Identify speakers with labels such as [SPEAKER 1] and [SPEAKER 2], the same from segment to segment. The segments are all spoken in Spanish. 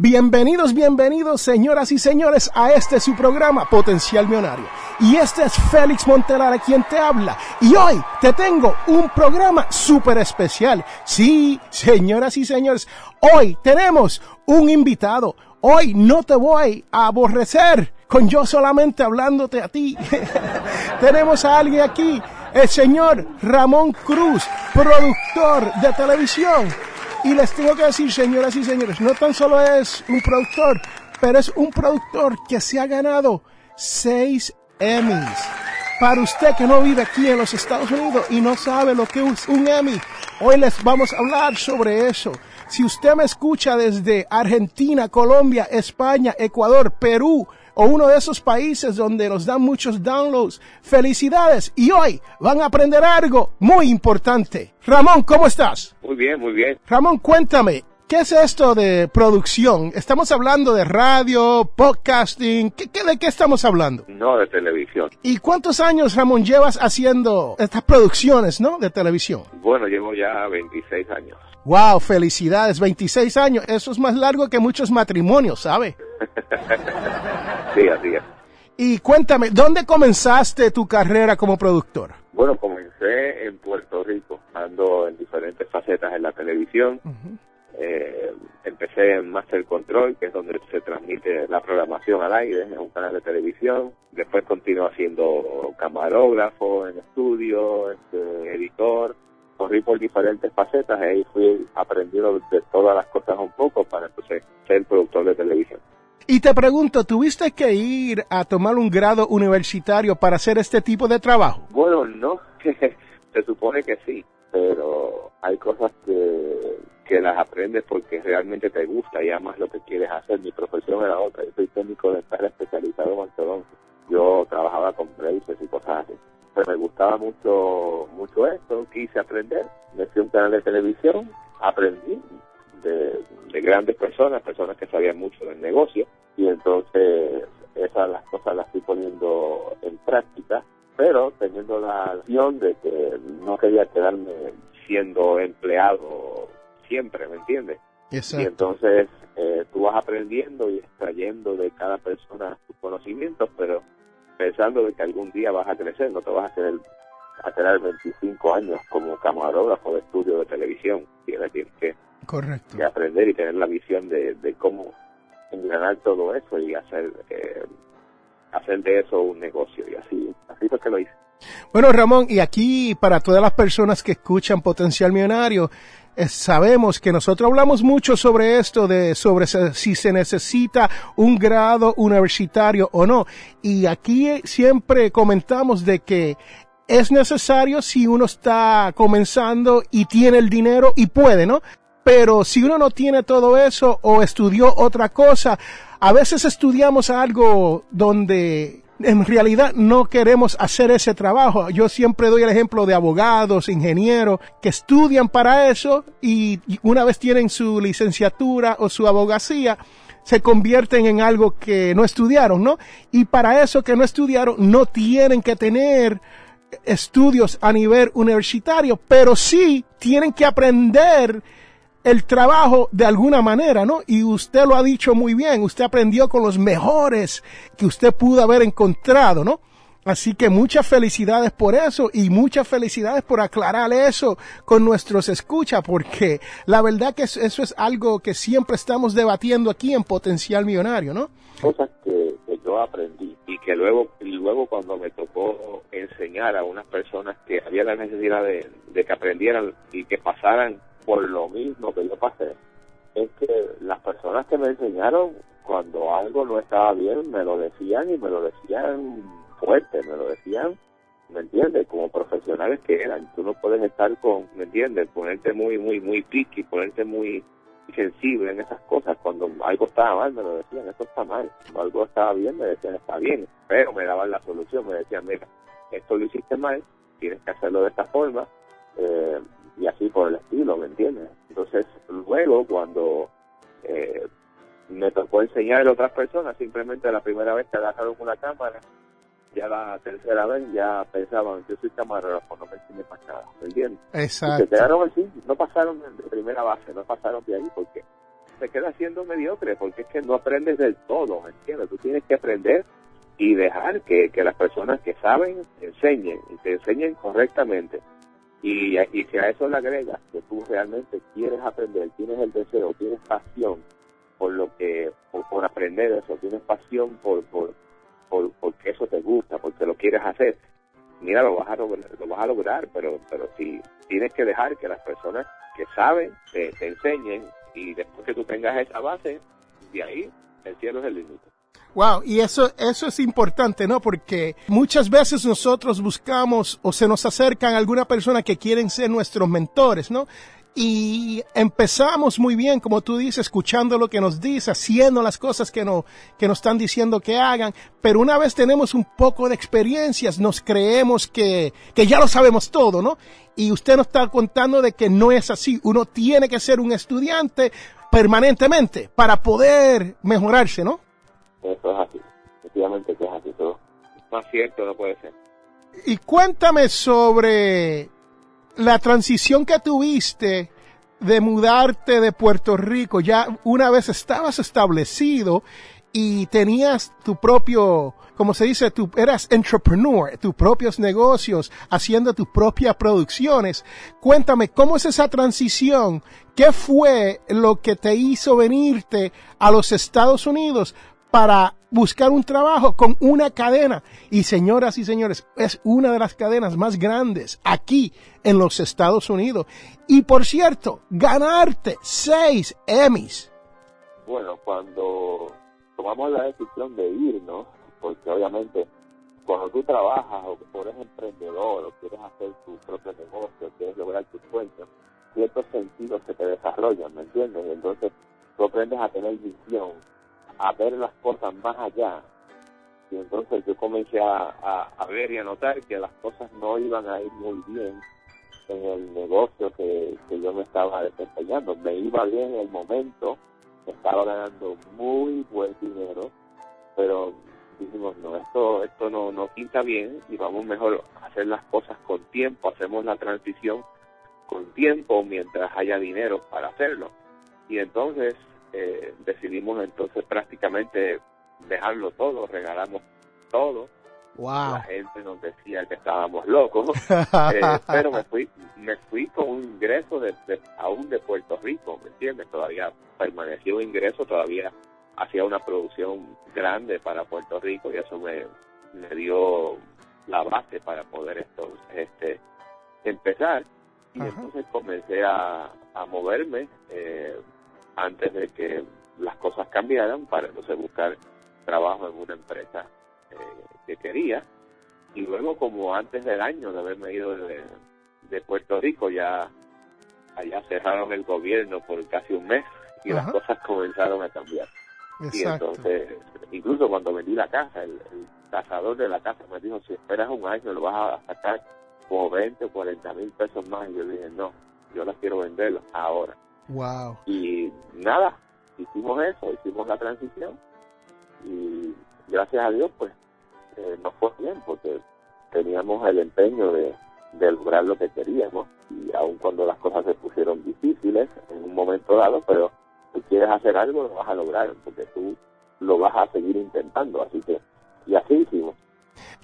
[SPEAKER 1] Bienvenidos, bienvenidos, señoras y señores, a este su programa Potencial Millonario. Y este es Félix Montelara quien te habla. Y hoy te tengo un programa súper especial. Sí, señoras y señores, hoy tenemos un invitado. Hoy no te voy a aborrecer con yo solamente hablándote a ti. tenemos a alguien aquí, el señor Ramón Cruz, productor de televisión y les tengo que decir, señoras y señores, no tan solo es un productor, pero es un productor que se ha ganado seis Emmys. Para usted que no vive aquí en los Estados Unidos y no sabe lo que es un Emmy, hoy les vamos a hablar sobre eso. Si usted me escucha desde Argentina, Colombia, España, Ecuador, Perú, o uno de esos países donde nos dan muchos downloads. Felicidades y hoy van a aprender algo muy importante. Ramón, ¿cómo estás?
[SPEAKER 2] Muy bien, muy bien.
[SPEAKER 1] Ramón, cuéntame, ¿qué es esto de producción? ¿Estamos hablando de radio, podcasting? ¿Qué, qué, de qué estamos hablando?
[SPEAKER 2] No, de televisión.
[SPEAKER 1] ¿Y cuántos años, Ramón, llevas haciendo estas producciones, no? De televisión.
[SPEAKER 2] Bueno, llevo ya 26 años.
[SPEAKER 1] Wow, felicidades, 26 años. Eso es más largo que muchos matrimonios, ¿sabe?
[SPEAKER 2] sí, así es.
[SPEAKER 1] Y cuéntame, ¿dónde comenzaste tu carrera como productor?
[SPEAKER 2] Bueno, comencé en Puerto Rico, ando en diferentes facetas en la televisión. Uh -huh. eh, empecé en Master Control, que es donde se transmite la programación al aire, en un canal de televisión. Después continué haciendo camarógrafo en estudio, este, editor. Corrí por diferentes facetas y ahí fui aprendiendo de todas las cosas un poco para entonces ser productor de televisión.
[SPEAKER 1] Y te pregunto, ¿tuviste que ir a tomar un grado universitario para hacer este tipo de trabajo?
[SPEAKER 2] Bueno, no, se supone que sí, pero hay cosas que, que las aprendes porque realmente te gusta y amas lo que quieres hacer. Mi profesión era otra, yo soy técnico de estar especializado en ortodoncia. Yo trabajaba con braces y cosas así. Pero me gustaba mucho, mucho esto, quise aprender, me fui a un canal de televisión, aprendí, de, de, grandes personas, personas que sabían mucho del negocio, y entonces esas las cosas las estoy poniendo en práctica, pero teniendo la acción de que no quería quedarme siendo empleado siempre, ¿me entiendes?
[SPEAKER 1] Exacto.
[SPEAKER 2] Y entonces eh, tú vas aprendiendo y extrayendo de cada persona tus conocimientos, pero pensando de que algún día vas a crecer, no te vas a querer a tener 25 años como camarógrafo de estudio de televisión, tienes que
[SPEAKER 1] Correcto.
[SPEAKER 2] de aprender y tener la visión de, de cómo engranar todo eso y hacer eh, hacer de eso un negocio y así. Así fue que lo hice.
[SPEAKER 1] Bueno Ramón y aquí para todas las personas que escuchan Potencial Millonario sabemos que nosotros hablamos mucho sobre esto de sobre si se necesita un grado universitario o no y aquí siempre comentamos de que es necesario si uno está comenzando y tiene el dinero y puede, ¿no? Pero si uno no tiene todo eso o estudió otra cosa, a veces estudiamos algo donde en realidad no queremos hacer ese trabajo. Yo siempre doy el ejemplo de abogados, ingenieros que estudian para eso y una vez tienen su licenciatura o su abogacía, se convierten en algo que no estudiaron, ¿no? Y para eso que no estudiaron no tienen que tener estudios a nivel universitario, pero sí tienen que aprender el trabajo de alguna manera, ¿no? Y usted lo ha dicho muy bien, usted aprendió con los mejores que usted pudo haber encontrado, ¿no? Así que muchas felicidades por eso y muchas felicidades por aclarar eso con nuestros escucha, porque la verdad que eso es algo que siempre estamos debatiendo aquí en Potencial Millonario, ¿no?
[SPEAKER 2] Cosas que, yo aprendí y que luego y luego cuando me tocó enseñar a unas personas que había la necesidad de que aprendieran y que pasaran por lo mismo que yo pasé, es que las personas que me enseñaron cuando algo no estaba bien me lo decían y me lo decían fuerte, me lo decían, ¿me entiendes? Como profesionales que eran. Tú no puedes estar con, ¿me entiendes? Ponerte muy, muy, muy piqui, ponerte muy sensible en esas cosas. Cuando algo estaba mal, me lo decían, esto está mal. Cuando algo estaba bien, me decían, está bien. Pero me daban la solución, me decían, mira, esto lo hiciste mal, tienes que hacerlo de esta forma. Eh, y así por el estilo, ¿me entiendes? Entonces, luego cuando eh, me tocó enseñarle a otras personas, simplemente la primera vez que agarraron una cámara, ya la tercera vez ya pensaban, yo soy camarógrafo, no me enseñé para nada, ¿me entiendes?
[SPEAKER 1] Exacto.
[SPEAKER 2] Y se quedaron así, no pasaron de primera base, no pasaron de ahí, porque se queda siendo mediocre, porque es que no aprendes del todo, ¿me entiendes? Tú tienes que aprender y dejar que, que las personas que saben enseñen, y te enseñen correctamente. Y, y si a eso le agregas que tú realmente quieres aprender, tienes el deseo, tienes pasión por lo que, por, aprender eso, tienes pasión por, por, por, porque eso te gusta, porque lo quieres hacer, mira, lo vas a lograr, lo vas a lograr pero, pero si tienes que dejar que las personas que saben te, te enseñen y después que tú tengas esa base, de ahí el cielo es el límite.
[SPEAKER 1] Wow, y eso, eso es importante, ¿no? Porque muchas veces nosotros buscamos o se nos acercan alguna persona que quieren ser nuestros mentores, ¿no? Y empezamos muy bien, como tú dices, escuchando lo que nos dice, haciendo las cosas que, no, que nos están diciendo que hagan, pero una vez tenemos un poco de experiencias, nos creemos que, que ya lo sabemos todo, ¿no? Y usted nos está contando de que no es así, uno tiene que ser un estudiante permanentemente para poder mejorarse, ¿no?
[SPEAKER 2] Eso es así, efectivamente que es así todo. Más cierto no puede ser.
[SPEAKER 1] Y cuéntame sobre la transición que tuviste de mudarte de Puerto Rico. Ya una vez estabas establecido y tenías tu propio, como se dice, tú eras entrepreneur, tus propios negocios, haciendo tus propias producciones. Cuéntame, ¿cómo es esa transición? ¿Qué fue lo que te hizo venirte a los Estados Unidos para buscar un trabajo con una cadena. Y señoras y señores, es una de las cadenas más grandes aquí en los Estados Unidos. Y por cierto, ganarte seis Emmys.
[SPEAKER 2] Bueno, cuando tomamos la decisión de irnos, porque obviamente cuando tú trabajas o eres emprendedor o quieres hacer tu propio negocio, quieres lograr tus sueños, ciertos sentidos se te desarrollan, ¿me entiendes? Entonces tú aprendes a tener visión, a ver las cosas más allá. Y entonces yo comencé a, ver y a notar que las cosas no iban a ir muy bien en el negocio que, que yo me estaba desempeñando. Me iba bien en el momento, estaba ganando muy buen dinero, pero dijimos, no, esto, esto no, no pinta bien y vamos mejor a hacer las cosas con tiempo, hacemos la transición con tiempo mientras haya dinero para hacerlo. Y entonces eh, decidimos entonces prácticamente dejarlo todo, regalamos todo. La gente nos decía que estábamos locos, eh, pero me fui, me fui con un ingreso de, aún de Puerto Rico, ¿me entiendes? Todavía permaneció un ingreso, todavía hacía una producción grande para Puerto Rico y eso me, me dio la base para poder esto, este, empezar. Y entonces comencé a, a moverme. Eh, antes de que las cosas cambiaran para entonces buscar trabajo en una empresa eh, que quería. Y luego, como antes del año de haberme ido de, Puerto Rico, ya allá cerraron el gobierno por casi un mes y las cosas comenzaron a cambiar. Y entonces, incluso cuando vendí la casa, el, el cazador de la casa me dijo, si esperas un año lo vas a sacar como 20 o 40 mil pesos más. Y yo dije, no, yo las quiero vender ahora.
[SPEAKER 1] Wow.
[SPEAKER 2] Y nada, hicimos eso, hicimos la transición y gracias a Dios pues eh, nos fue bien porque teníamos el empeño de, lograr lo que queríamos y aun cuando las cosas se pusieron difíciles en un momento dado, pero si quieres hacer algo lo vas a lograr porque tú lo vas a seguir intentando, así que y así hicimos.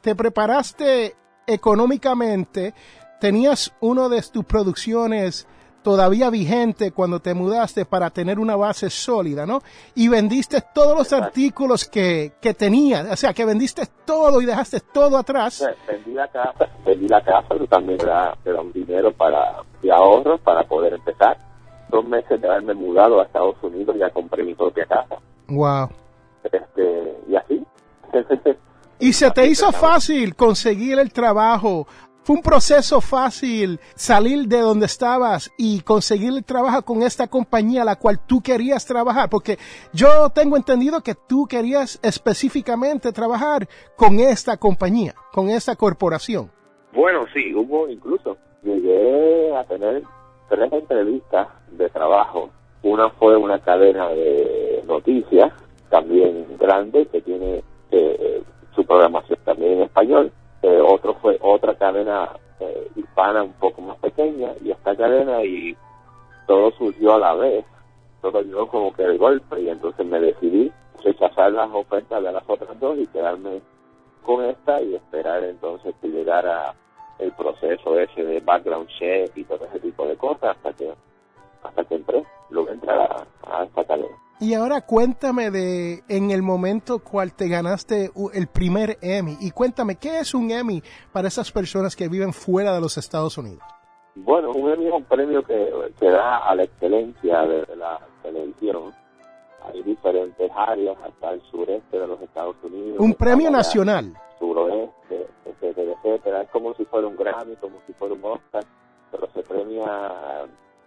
[SPEAKER 1] Te preparaste económicamente, tenías uno de tus producciones todavía vigente cuando te mudaste para tener una base sólida, ¿no? Y vendiste todos los artículos que, que tenías, o sea, que vendiste todo y dejaste todo atrás.
[SPEAKER 2] Vendí la casa, vendí la casa, pero también era, era un dinero para, de ahorros para poder empezar. Dos meses de haberme mudado a Estados Unidos ya compré mi propia casa.
[SPEAKER 1] Wow.
[SPEAKER 2] Este, y así.
[SPEAKER 1] y se te hizo fácil conseguir el trabajo fue un proceso fácil salir de donde estabas y conseguir el trabajo con esta compañía a la cual tú querías trabajar, porque yo tengo entendido que tú querías específicamente trabajar con esta compañía, con esta corporación.
[SPEAKER 2] Bueno, sí, hubo incluso, llegué a tener tres entrevistas de trabajo. Una fue una cadena de noticias, también grande, que tiene eh, su programación también en español eh, otro fue otra cadena eh, hispana un poco más pequeña y esta cadena y todo surgió a la vez, todo yo como que de golpe y entonces me decidí rechazar las ofertas de las otras dos y quedarme con esta y esperar entonces que llegara el proceso ese de background check y todo ese tipo de cosas hasta que hasta que entré, luego entrar a, a esta cadena.
[SPEAKER 1] Y ahora cuéntame de en el momento cual te ganaste el primer Emmy. Y cuéntame, ¿qué es un Emmy para esas personas que viven fuera de los Estados Unidos?
[SPEAKER 2] Bueno, un Emmy es un premio que, que da a la excelencia de la televisión. Hay diferentes áreas hasta el sureste de los Estados Unidos.
[SPEAKER 1] Un premio nacional.
[SPEAKER 2] Suroeste, etcétera, etcétera. Es como si fuera un Grammy, como si fuera un Oscar, pero se premia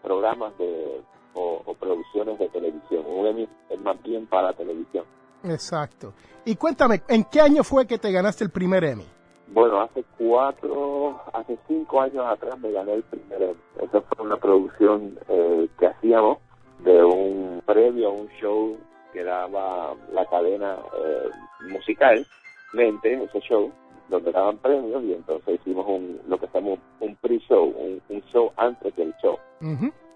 [SPEAKER 2] programas de o, producciones de televisión. Un Emmy es más bien para televisión.
[SPEAKER 1] Exacto. Y cuéntame, ¿en qué año fue que te ganaste el primer Emmy?
[SPEAKER 2] Bueno, hace cuatro, hace cinco años atrás me gané el primer Emmy. Esa fue una producción eh, que hacíamos de un previo a un show que daba la cadena eh, musicalmente, ese show, donde daban premios y entonces hicimos un, lo que llamamos un pre-show, un, show antes del show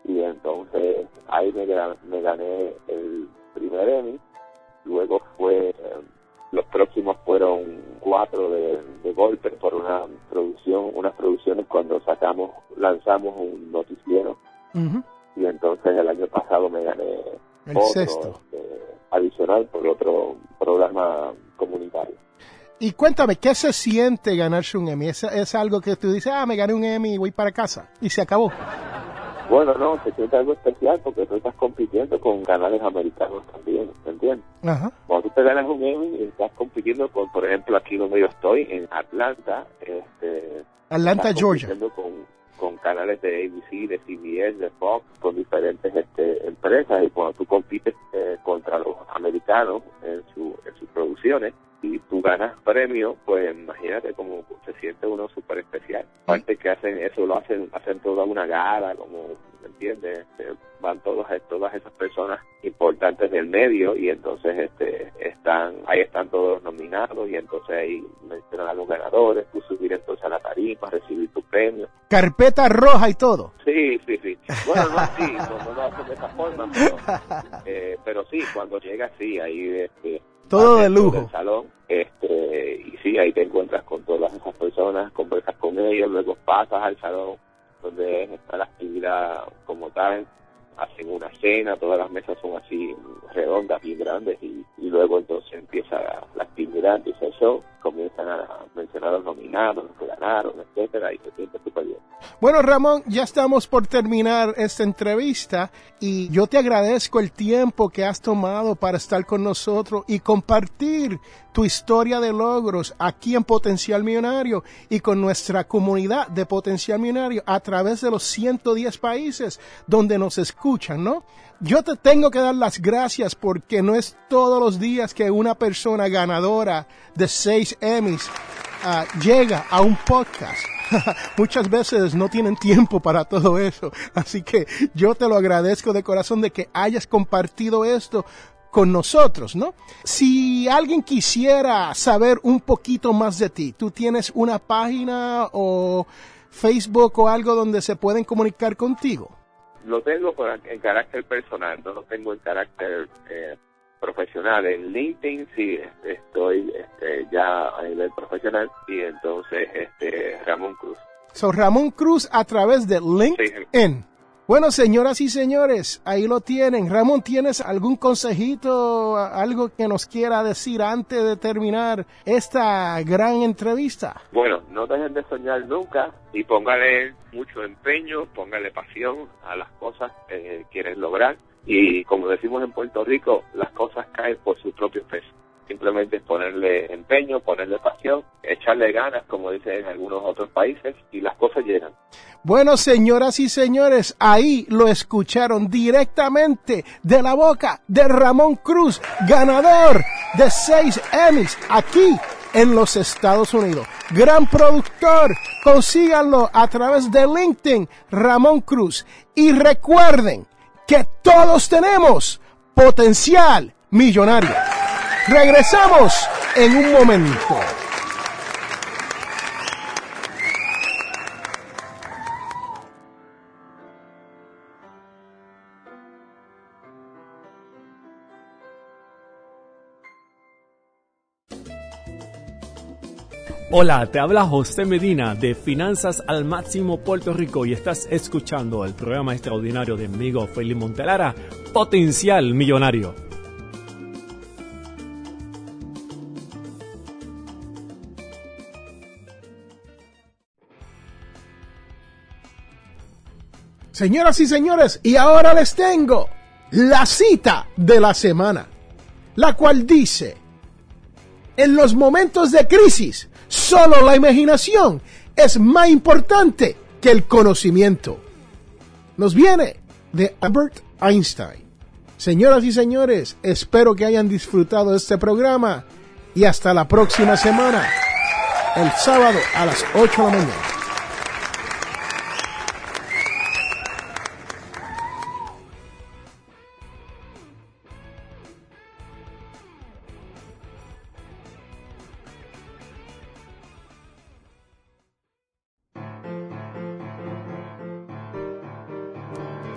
[SPEAKER 2] y entonces ahí me, me gané el primer Emmy. Luego fue, los próximos fueron cuatro de, de golpe por una producción, unas producciones cuando sacamos, lanzamos un noticiero. Y entonces el año pasado me gané
[SPEAKER 1] el sexto.
[SPEAKER 2] Eh, adicional por otro programa comunitario.
[SPEAKER 1] Y cuéntame, ¿qué se siente ganarse un Emmy? ¿Es, ¿Es, algo que tú dices, ah, me gané un Emmy y voy para casa? Y se acabó.
[SPEAKER 2] Bueno, no, se siente algo especial porque tú estás compitiendo con canales americanos también, ¿me entiendes? Cuando tú te ganas un Emmy, estás compitiendo con, por ejemplo, aquí donde yo estoy, en Atlanta. Este,
[SPEAKER 1] Atlanta, Georgia.
[SPEAKER 2] Con, con canales de ABC, de CBS, de Fox, con diferentes este, empresas. Y cuando tú compites eh, contra los americanos en, su, en sus producciones, y tú ganas premio, pues imagínate cómo se siente uno súper especial. Aparte que hacen eso, lo hacen, hacen toda una gala, como, ¿me entiendes? Este, van todos, todas esas personas importantes del medio y entonces este están, ahí están todos nominados y entonces ahí mencionan a los ganadores, tú subir entonces a la tarima, recibir tu premio.
[SPEAKER 1] Carpeta roja y todo.
[SPEAKER 2] Sí, sí, sí. Bueno, no así, no, lo hacen de esa forma, pero, eh, pero sí, cuando llega sí, ahí este,
[SPEAKER 1] todo de lujo.
[SPEAKER 2] salón, este, y sí, ahí te encuentras con todas esas personas, conversas con ellos, luego pasas al salón donde está la actividad como tal, hacen una cena, todas las mesas son así redondas, bien grandes, y, luego entonces empieza la, actividad, empieza el show, comienzan a mencionar a los nominados, los que ganaron, etcétera, y se siente súper bien.
[SPEAKER 1] Bueno, Ramón, ya estamos por terminar esta entrevista y yo te agradezco el tiempo que has tomado para estar con nosotros y compartir tu historia de logros aquí en Potencial Millonario y con nuestra comunidad de Potencial Millonario a través de los 110 países donde nos escuchan, ¿no? Yo te tengo que dar las gracias porque no es todos los días que una persona ganadora de seis Emmys ah, llega a un podcast. Muchas veces no tienen tiempo para todo eso. Así que yo te lo agradezco de corazón de que hayas compartido esto con nosotros, ¿no? Si alguien quisiera saber un poquito más de ti, ¿tú tienes una página o Facebook o algo donde se pueden comunicar contigo?
[SPEAKER 2] Lo tengo en carácter personal, no lo tengo en carácter eh, profesional. En LinkedIn sí estoy este, ya a nivel profesional y entonces este Ramón Cruz.
[SPEAKER 1] So Ramón Cruz a través de LinkedIn. Bueno, señoras y señores, ahí lo tienen. Ramón, ¿tienes algún consejito, algo que nos quiera decir antes de terminar esta gran entrevista?
[SPEAKER 2] Bueno, no dejen de soñar nunca y póngale mucho empeño, póngale pasión a las cosas que quieres lograr. Y como decimos en Puerto Rico, las cosas caen por su propio peso. Simplemente ponerle empeño, ponerle pasión, echarle ganas, como dicen en algunos otros países, y las cosas llegan.
[SPEAKER 1] Bueno, señoras y señores, ahí lo escucharon directamente de la boca de Ramón Cruz, ganador de seis Emmys aquí en los Estados Unidos. Gran productor, consíganlo a través de LinkedIn, Ramón Cruz. Y recuerden que todos tenemos potencial millonario. Regresamos en un momento.
[SPEAKER 3] Hola, te habla José Medina de Finanzas al Máximo Puerto Rico y estás escuchando el programa extraordinario de mi amigo Felipe Montelara, Potencial Millonario.
[SPEAKER 1] Señoras y señores, y ahora les tengo la cita de la semana, la cual dice, en los momentos de crisis, Solo la imaginación es más importante que el conocimiento. Nos viene de Albert Einstein. Señoras y señores, espero que hayan disfrutado de este programa y hasta la próxima semana, el sábado a las 8 de la mañana.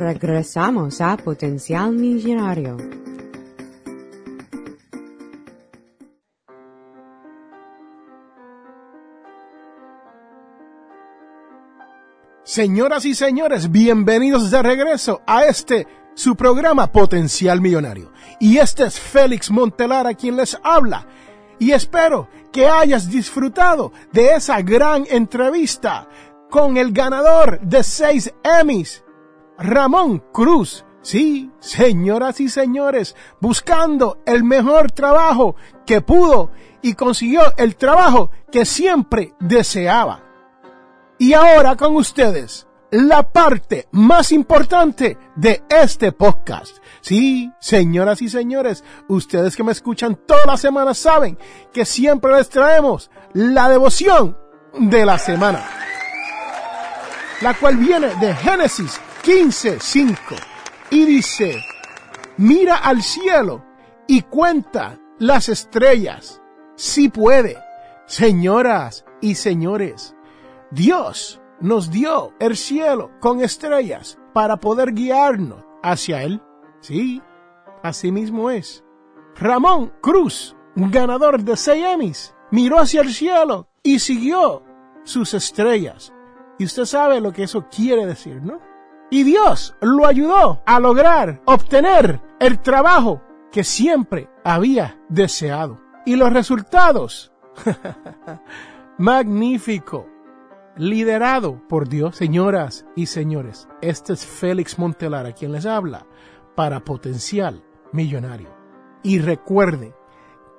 [SPEAKER 4] Regresamos a Potencial Millonario.
[SPEAKER 1] Señoras y señores, bienvenidos de regreso a este su programa Potencial Millonario. Y este es Félix Montelar quien les habla. Y espero que hayas disfrutado de esa gran entrevista con el ganador de seis Emmys, Ramón Cruz. Sí, señoras y señores, buscando el mejor trabajo que pudo y consiguió el trabajo que siempre deseaba. Y ahora con ustedes, la parte más importante de este podcast. Sí, señoras y señores, ustedes que me escuchan todas las semanas saben que siempre les traemos la devoción de la semana, la cual viene de Génesis 15:5 y dice, mira al cielo y cuenta las estrellas, si puede. Señoras y señores, Dios nos dio el cielo con estrellas para poder guiarnos hacia Él. Sí, así mismo es. Ramón Cruz, ganador de seis Emmys, miró hacia el cielo y siguió sus estrellas. Y usted sabe lo que eso quiere decir, ¿no? Y Dios lo ayudó a lograr obtener el trabajo que siempre había deseado. Y los resultados magnífico, liderado por Dios. Señoras y señores, este es Félix Montelara quien les habla para Potencial Millonario. Y recuerde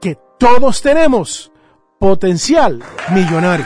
[SPEAKER 1] que todos tenemos potencial millonario.